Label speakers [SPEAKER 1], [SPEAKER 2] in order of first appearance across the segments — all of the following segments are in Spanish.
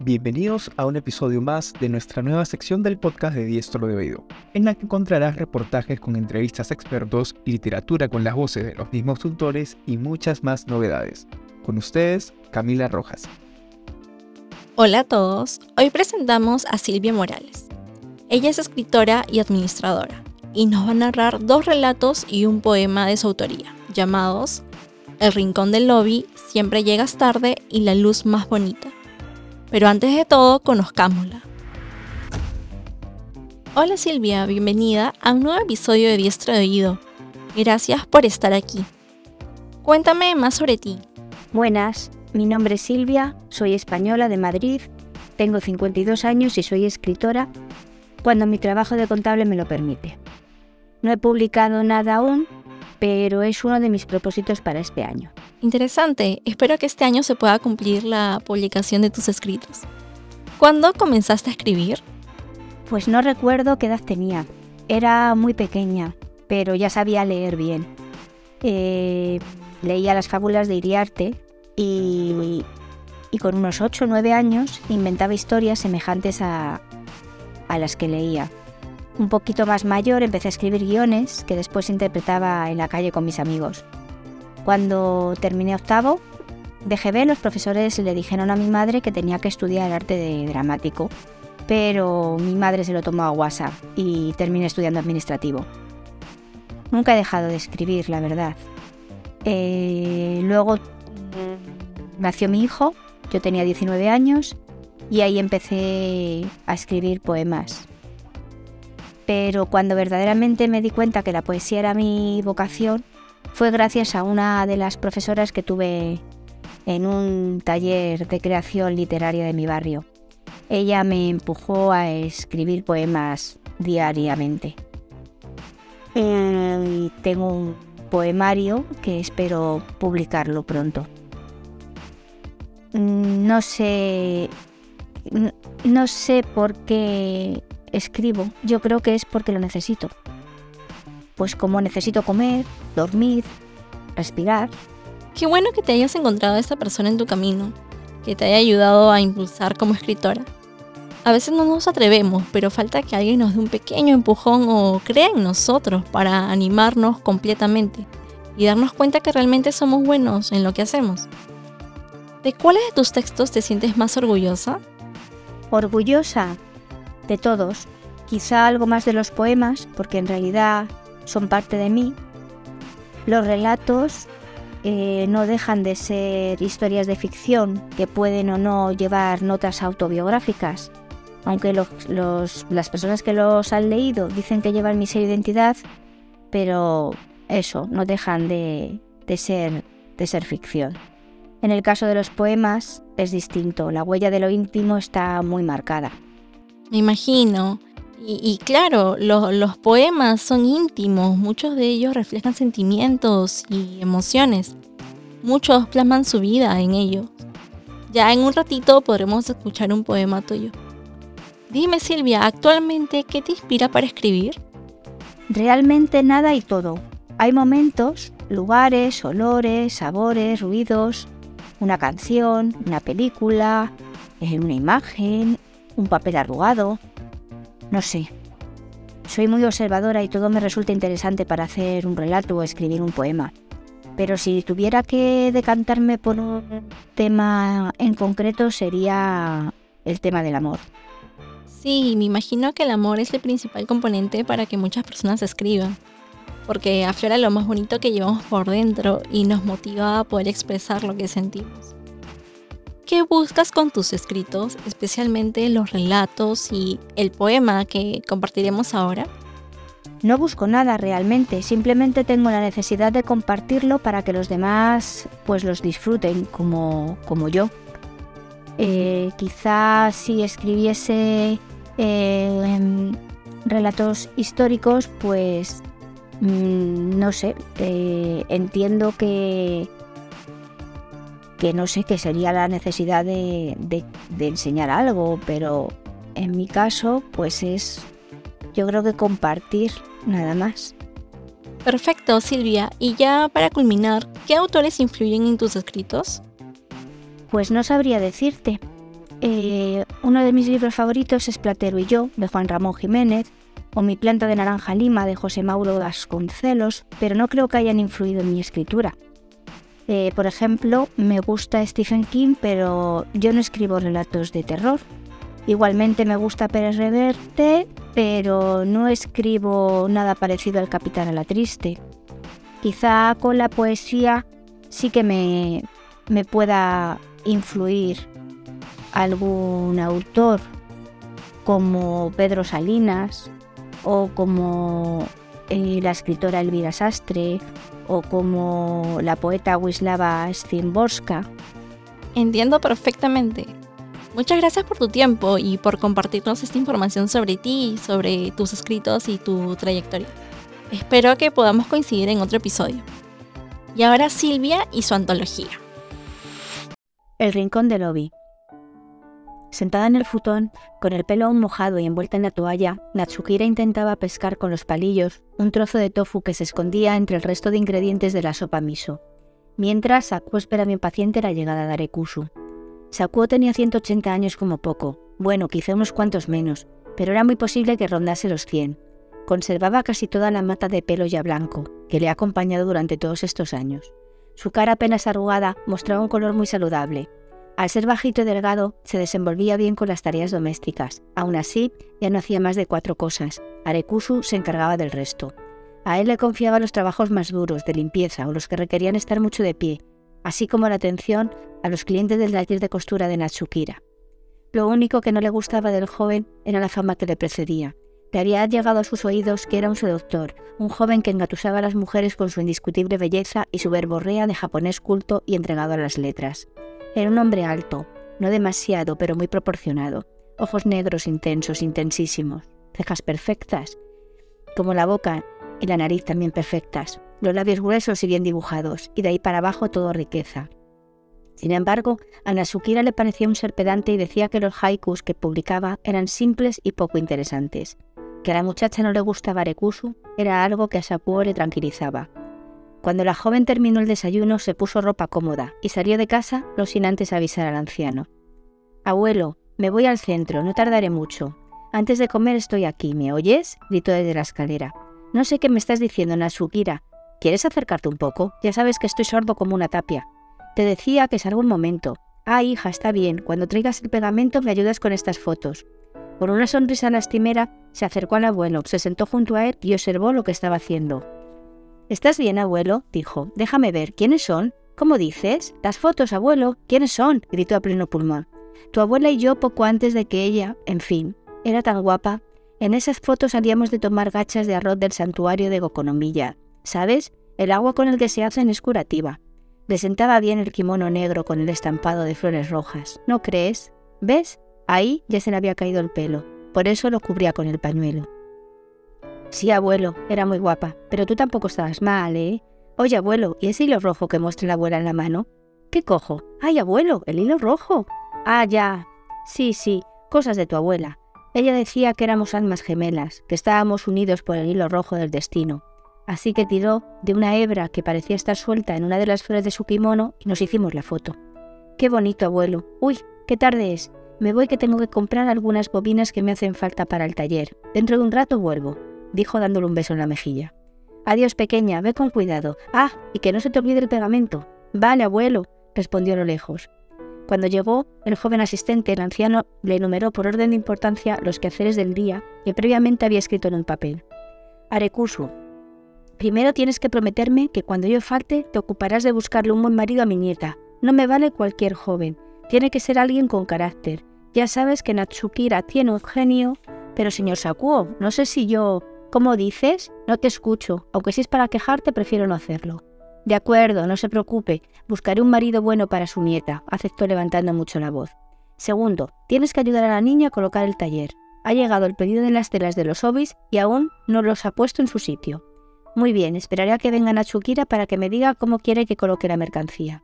[SPEAKER 1] Bienvenidos a un episodio más de nuestra nueva sección del podcast de Diestro de Oído, en la que encontrarás reportajes con entrevistas a expertos, literatura con las voces de los mismos tutores y muchas más novedades. Con ustedes, Camila Rojas.
[SPEAKER 2] Hola a todos, hoy presentamos a Silvia Morales. Ella es escritora y administradora, y nos va a narrar dos relatos y un poema de su autoría, llamados El Rincón del Lobby, Siempre llegas tarde y La Luz Más Bonita. Pero antes de todo, conozcámosla. Hola Silvia, bienvenida a un nuevo episodio de Diestro de Oído. Gracias por estar aquí. Cuéntame más sobre ti.
[SPEAKER 3] Buenas, mi nombre es Silvia, soy española de Madrid, tengo 52 años y soy escritora cuando mi trabajo de contable me lo permite. No he publicado nada aún, pero es uno de mis propósitos para este año.
[SPEAKER 2] Interesante, espero que este año se pueda cumplir la publicación de tus escritos. ¿Cuándo comenzaste a escribir?
[SPEAKER 3] Pues no recuerdo qué edad tenía. Era muy pequeña, pero ya sabía leer bien. Eh, leía las fábulas de Iriarte y, con unos 8 o 9 años inventaba historias semejantes a las que leía. Un poquito más mayor empecé a escribir guiones que después interpretaba en la calle con mis amigos. Cuando terminé octavo de GB, los profesores le dijeron a mi madre que tenía que estudiar arte de dramático, pero mi madre se lo tomó a WhatsApp y terminé estudiando administrativo. Nunca he dejado de escribir, la verdad. Eh, luego nació mi hijo, yo tenía 19 años y ahí empecé a escribir poemas. Pero cuando verdaderamente me di cuenta que la poesía era mi vocación, fue gracias a una de las profesoras que tuve en un taller de creación literaria de mi barrio. Ella me empujó a escribir poemas diariamente. Y tengo un poemario que espero publicarlo pronto. Mm, no sé. No sé por qué escribo. Yo creo que es porque lo necesito pues como necesito comer, dormir, respirar.
[SPEAKER 2] Qué bueno que te hayas encontrado a esta persona en tu camino, que te haya ayudado a impulsar como escritora. A veces no nos atrevemos, pero falta que alguien nos dé un pequeño empujón o crea en nosotros para animarnos completamente y darnos cuenta que realmente somos buenos en lo que hacemos. ¿De cuáles de tus textos te sientes más orgullosa?
[SPEAKER 3] Orgullosa de todos. Quizá algo más de los poemas, porque en realidad son parte de mí. Los relatos eh, no dejan de ser historias de ficción que pueden o no llevar notas autobiográficas. Aunque las personas que los han leído dicen que llevan mi identidad, pero eso, no dejan de, ser, de ser ficción. En el caso de los poemas es distinto, la huella de lo íntimo está muy marcada.
[SPEAKER 2] Me imagino. Y, claro, los poemas son íntimos, muchos de ellos reflejan sentimientos y emociones. Muchos plasman su vida en ellos. Ya en un ratito podremos escuchar un poema tuyo. Dime Silvia, actualmente, ¿qué te inspira para escribir?
[SPEAKER 3] Realmente nada y todo. Hay momentos, lugares, olores, sabores, ruidos, una canción, una película, una imagen, un papel arrugado, no sé. Soy muy observadora y todo me resulta interesante para hacer un relato o escribir un poema. Pero si tuviera que decantarme por un tema en concreto sería el tema del amor.
[SPEAKER 2] Sí, me imagino que el amor es el principal componente para que muchas personas escriban, porque aflora lo más bonito que llevamos por dentro y nos motiva a poder expresar lo que sentimos. ¿Qué buscas con tus escritos, especialmente los relatos y el poema que compartiremos ahora?
[SPEAKER 3] No busco nada realmente, simplemente tengo la necesidad de compartirlo para que los demás pues los disfruten como, como yo. Eh, quizás si escribiese eh, relatos históricos, pues mm, no sé, eh, entiendo que, que no sé qué sería la necesidad de, enseñar algo, pero en mi caso, pues es, yo creo que compartir nada más.
[SPEAKER 2] Perfecto, Silvia. Y ya para culminar, ¿qué autores influyen en tus escritos?
[SPEAKER 3] Pues no sabría decirte. Eh, uno de mis libros favoritos es Platero y yo, de Juan Ramón Jiménez, o Mi planta de naranja lima, de José Mauro Vasconcelos, pero no creo que hayan influido en mi escritura. Eh, por ejemplo, me gusta Stephen King, pero yo no escribo relatos de terror. Igualmente me gusta Pérez Reverte, pero no escribo nada parecido al Capitán a la Triste. Quizá con la poesía sí que me, me pueda influir algún autor como Pedro Salinas o como eh, la escritora Elvira Sastre o como la poeta Wisława Szymborska.
[SPEAKER 2] Entiendo perfectamente. Muchas gracias por tu tiempo y por compartirnos esta información sobre ti, sobre tus escritos y tu trayectoria. Espero que podamos coincidir en otro episodio. Y ahora Silvia y su antología.
[SPEAKER 3] El rincón del lobby. Sentada en el futón, con el pelo aún mojado y envuelta en la toalla, Natsukira intentaba pescar con los palillos un trozo de tofu que se escondía entre el resto de ingredientes de la sopa miso. Mientras, Sakuo esperaba impaciente la llegada de Arekusu. Sakuo tenía 180 años como poco, bueno, quizá unos cuantos menos, pero era muy posible que rondase los 100. Conservaba casi toda la mata de pelo ya blanco, que le ha acompañado durante todos estos años. Su cara apenas arrugada mostraba un color muy saludable, al ser bajito y delgado, se desenvolvía bien con las tareas domésticas. Aún así, ya no hacía más de cuatro cosas. Arekusu se encargaba del resto. A él le confiaba los trabajos más duros, de limpieza o los que requerían estar mucho de pie, así como la atención a los clientes del taller de costura de Natsukira. Lo único que no le gustaba del joven era la fama que le precedía. Le había llegado a sus oídos que era un seductor, un joven que engatusaba a las mujeres con su indiscutible belleza y su verborrea de japonés culto y entregado a las letras. Era un hombre alto, no demasiado, pero muy proporcionado. Ojos negros intensos, intensísimos. Cejas perfectas, como la boca y la nariz también perfectas. Los labios gruesos y bien dibujados, y de ahí para abajo todo riqueza. Sin embargo, a Nasukira le parecía un ser pedante y decía que los haikus que publicaba eran simples y poco interesantes. Que a la muchacha no le gustaba Rekusu era algo que a Sakuo le tranquilizaba. Cuando la joven terminó el desayuno, se puso ropa cómoda y salió de casa, no sin antes avisar al anciano. Abuelo, me voy al centro, no tardaré mucho. Antes de comer estoy aquí, ¿me oyes? gritó desde la escalera. No sé qué me estás diciendo, Nasukira. ¿Quieres acercarte un poco? Ya sabes que estoy sordo como una tapia. Te decía que salgo un momento. Ah, hija, está bien. Cuando traigas el pegamento me ayudas con estas fotos. Con una sonrisa lastimera, se acercó al abuelo, se sentó junto a él y observó lo que estaba haciendo. ¿Estás bien, abuelo? dijo. Déjame ver. ¿Quiénes son? ¿Cómo dices? Las fotos, abuelo. ¿Quiénes son? gritó a pleno pulmón. Tu abuela y yo poco antes de que ella, en fin, era tan guapa. En esas fotos salíamos de tomar gachas de arroz del santuario de Gokonomilla. ¿Sabes? El agua con el que se hacen es curativa. Le sentaba bien el kimono negro con el estampado de flores rojas. ¿No crees? ¿Ves? Ahí ya se le había caído el pelo. Por eso lo cubría con el pañuelo. Sí, abuelo, era muy guapa, pero tú tampoco estabas mal, ¿eh? Oye, abuelo, ¿y ese hilo rojo que muestra la abuela en la mano? ¿Qué cojo? ¡Ay, abuelo, el hilo rojo! Ah, ya. Sí, sí, cosas de tu abuela. Ella decía que éramos almas gemelas, que estábamos unidos por el hilo rojo del destino. Así que tiró de una hebra que parecía estar suelta en una de las flores de su kimono y nos hicimos la foto. Qué bonito, abuelo. Uy, qué tarde es. Me voy que tengo que comprar algunas bobinas que me hacen falta para el taller. Dentro de un rato vuelvo dijo dándole un beso en la mejilla. Adiós, pequeña, ve con cuidado. Ah, y que no se te olvide el pegamento. Vale, abuelo, respondió a lo lejos. Cuando llegó, el joven asistente, el anciano, le enumeró por orden de importancia los quehaceres del día que previamente había escrito en un papel. Arekusu, primero tienes que prometerme que cuando yo falte te ocuparás de buscarle un buen marido a mi nieta. No me vale cualquier joven, tiene que ser alguien con carácter. Ya sabes que Natsukira tiene un genio, pero señor Sakuo, no sé si yo... ¿Cómo dices? No te escucho, aunque si es para quejarte prefiero no hacerlo. De acuerdo, no se preocupe, buscaré un marido bueno para su nieta, aceptó levantando mucho la voz. Segundo, tienes que ayudar a la niña a colocar el taller. Ha llegado el pedido de las telas de los obis y aún no los ha puesto en su sitio. Muy bien, esperaré a que vengan a Chukira para que me diga cómo quiere que coloque la mercancía.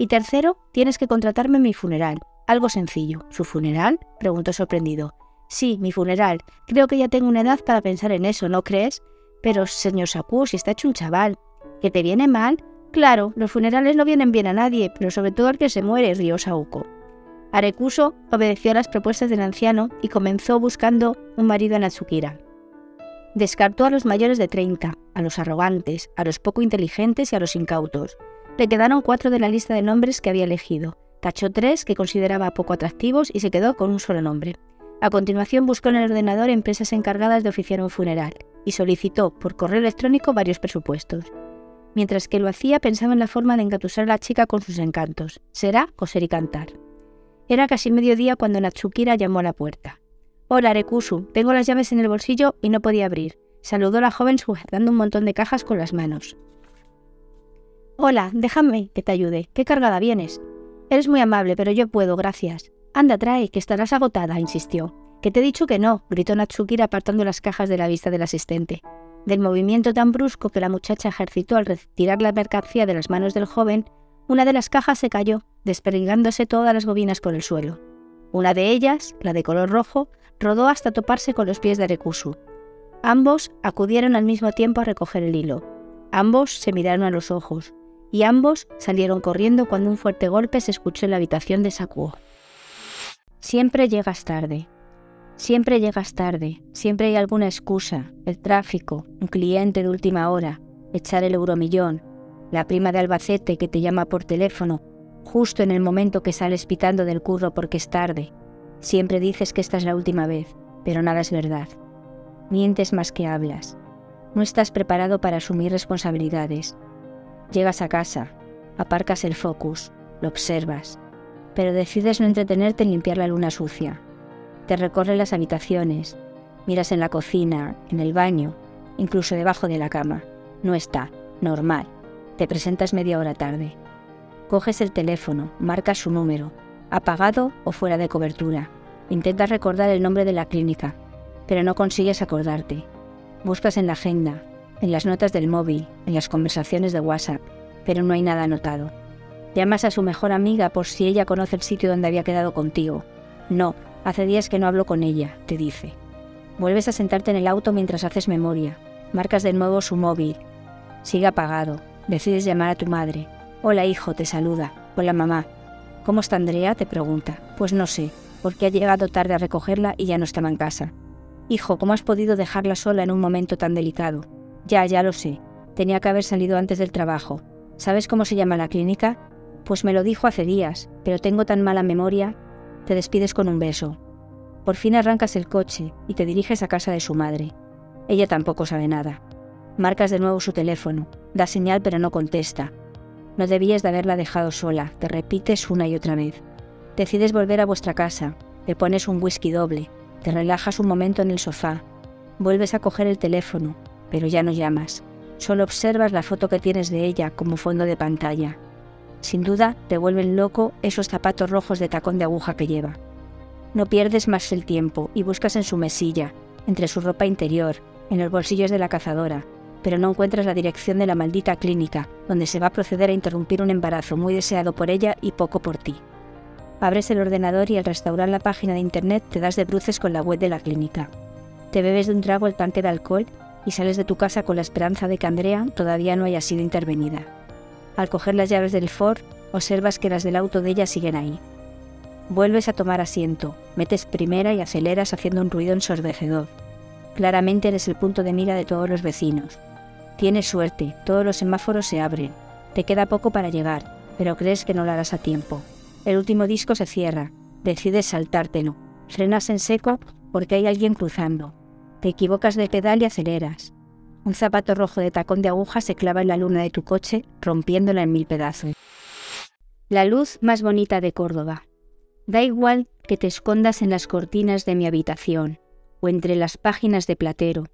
[SPEAKER 3] Y tercero, tienes que contratarme en mi funeral. Algo sencillo. ¿Su funeral? preguntó sorprendido. Sí, mi funeral. Creo que ya tengo una edad para pensar en eso, ¿no crees? Pero, señor Saku, si está hecho un chaval. ¿Que te viene mal? Claro, los funerales no vienen bien a nadie, pero sobre todo al que se muere, rió Sauko. Arekuso obedeció a las propuestas del anciano y comenzó buscando un marido en Atsukira. Descartó a los mayores de 30, a los arrogantes, a los poco inteligentes y a los incautos. Le quedaron cuatro de la lista de nombres que había elegido. Tachó tres que consideraba poco atractivos y se quedó con un solo nombre. A continuación buscó en el ordenador empresas encargadas de oficiar un funeral y solicitó por correo electrónico varios presupuestos. Mientras que lo hacía pensaba en la forma de engatusar a la chica con sus encantos. Será coser y cantar. Era casi mediodía cuando Natsukira llamó a la puerta. Hola, Rekusu, tengo las llaves en el bolsillo y no podía abrir. Saludó la joven sujetando un montón de cajas con las manos. Hola, déjame que te ayude. ¿Qué cargada vienes? Eres muy amable, pero yo puedo, gracias. Anda, trae, que estarás agotada, insistió. Que te he dicho que no, gritó Natsukira apartando las cajas de la vista del asistente. Del movimiento tan brusco que la muchacha ejercitó al retirar la mercancía de las manos del joven, una de las cajas se cayó, desperdigándose todas las bobinas por el suelo. Una de ellas, la de color rojo, rodó hasta toparse con los pies de Rekusu. Ambos acudieron al mismo tiempo a recoger el hilo. Ambos se miraron a los ojos, y ambos salieron corriendo cuando un fuerte golpe se escuchó en la habitación de Sakuo. Siempre llegas tarde. Siempre llegas tarde. Siempre hay alguna excusa. El tráfico, un cliente de última hora, echar el euromillón, la prima de Albacete que te llama por teléfono, justo en el momento que sales pitando del curro porque es tarde. Siempre dices que esta es la última vez, pero nada es verdad. Mientes más que hablas. No estás preparado para asumir responsabilidades. Llegas a casa, aparcas el focus, lo observas, pero decides no entretenerte en limpiar la luna sucia. Te recorres las habitaciones, miras en la cocina, en el baño, incluso debajo de la cama. No está, normal. Te presentas media hora tarde. Coges el teléfono, marcas su número, apagado o fuera de cobertura. Intentas recordar el nombre de la clínica, pero no consigues acordarte. Buscas en la agenda, en las notas del móvil, en las conversaciones de WhatsApp, pero no hay nada anotado. Llamas a su mejor amiga por si ella conoce el sitio donde había quedado contigo. No, hace días que no hablo con ella, te dice. Vuelves a sentarte en el auto mientras haces memoria. Marcas de nuevo su móvil. Sigue apagado. Decides llamar a tu madre. Hola hijo, te saluda. Hola mamá. ¿Cómo está Andrea? te pregunta. Pues no sé, porque ha llegado tarde a recogerla y ya no estaba en casa. Hijo, ¿cómo has podido dejarla sola en un momento tan delicado? Ya, ya lo sé. Tenía que haber salido antes del trabajo. ¿Sabes cómo se llama la clínica? Pues me lo dijo hace días, pero tengo tan mala memoria. Te despides con un beso. Por fin arrancas el coche y te diriges a casa de su madre. Ella tampoco sabe nada. Marcas de nuevo su teléfono. Da señal pero no contesta. No debías de haberla dejado sola, te repites una y otra vez. Decides volver a vuestra casa, te pones un whisky doble, te relajas un momento en el sofá, vuelves a coger el teléfono, pero ya no llamas. Solo observas la foto que tienes de ella como fondo de pantalla. Sin duda, te vuelven loco esos zapatos rojos de tacón de aguja que lleva. No pierdes más el tiempo y buscas en su mesilla, entre su ropa interior, en los bolsillos de la cazadora, pero no encuentras la dirección de la maldita clínica, donde se va a proceder a interrumpir un embarazo muy deseado por ella y poco por ti. Abres el ordenador y al restaurar la página de internet te das de bruces con la web de la clínica. Te bebes de un trago el tanque de alcohol y sales de tu casa con la esperanza de que Andrea todavía no haya sido intervenida. Al coger las llaves del Ford, observas que las del auto de ella siguen ahí. Vuelves a tomar asiento, metes primera y aceleras haciendo un ruido ensordecedor. Claramente eres el punto de mira de todos los vecinos. Tienes suerte, todos los semáforos se abren. Te queda poco para llegar, pero crees que no lo harás a tiempo. El último disco se cierra. Decides saltártelo. Frenas en seco porque hay alguien cruzando. Te equivocas de pedal y aceleras. Un zapato rojo de tacón de aguja se clava en la luna de tu coche, rompiéndola en mil pedazos. La luz más bonita de Córdoba. Da igual que te escondas en las cortinas de mi habitación, o entre las páginas de Platero,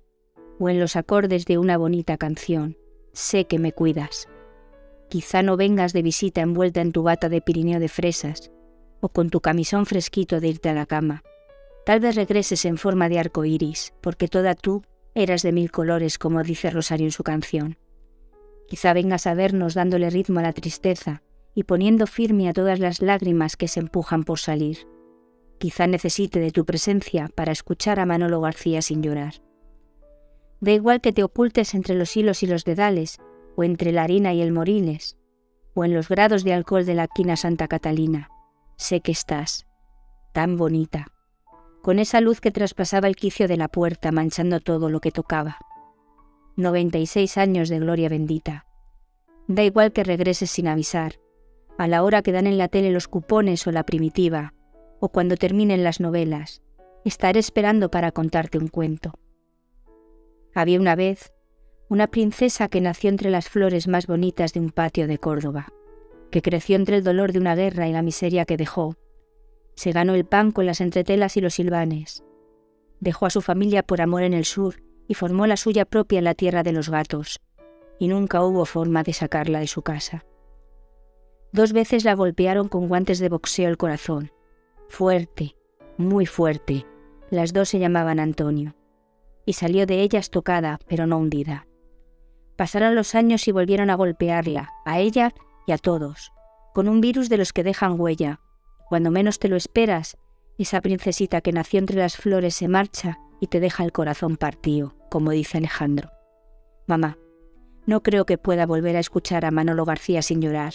[SPEAKER 3] o en los acordes de una bonita canción. Sé que me cuidas. Quizá no vengas de visita envuelta en tu bata de Pirineo de fresas, o con tu camisón fresquito de irte a la cama. Tal vez regreses en forma de arco iris, porque toda tú eras de mil colores, como dice Rosario en su canción. Quizá vengas a vernos dándole ritmo a la tristeza y poniendo firme a todas las lágrimas que se empujan por salir. Quizá necesite de tu presencia para escuchar a Manolo García sin llorar. Da igual que te ocultes entre los hilos y los dedales, o entre la harina y el moriles, o en los grados de alcohol de la quina Santa Catalina. sé que estás, tan bonita, con esa luz que traspasaba el quicio de la puerta manchando todo lo que tocaba. 96 años de gloria bendita. Da igual que regreses sin avisar, a la hora que dan en la tele los cupones o la primitiva, o cuando terminen las novelas, estaré esperando para contarte un cuento. Había una vez una princesa que nació entre las flores más bonitas de un patio de Córdoba, que creció entre el dolor de una guerra y la miseria que dejó. Se ganó el pan con las entretelas y los silvanes. Dejó a su familia por amor en el sur y formó la suya propia en la tierra de los gatos, y nunca hubo forma de sacarla de su casa. Dos veces la golpearon con guantes de boxeo el corazón. Fuerte, muy fuerte. Las dos se llamaban Antonio. Y salió de ellas tocada, pero no hundida. Pasaron los años y volvieron a golpearla, a ella y a todos, con un virus de los que dejan huella. Cuando menos te lo esperas, esa princesita que nació entre las flores se marcha y te deja el corazón partido, como dice Alejandro. Mamá, no creo que pueda volver a escuchar a Manolo García sin llorar,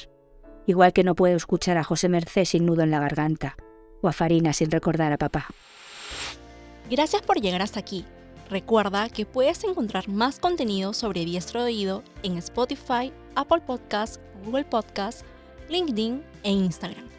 [SPEAKER 3] igual que no puedo escuchar a José Mercé sin nudo en la garganta, o a Farina sin recordar a papá.
[SPEAKER 2] Gracias por llegar hasta aquí. Recuerda que puedes encontrar más contenido sobre diestro oído en Spotify, Apple Podcasts, Google Podcasts, LinkedIn e Instagram.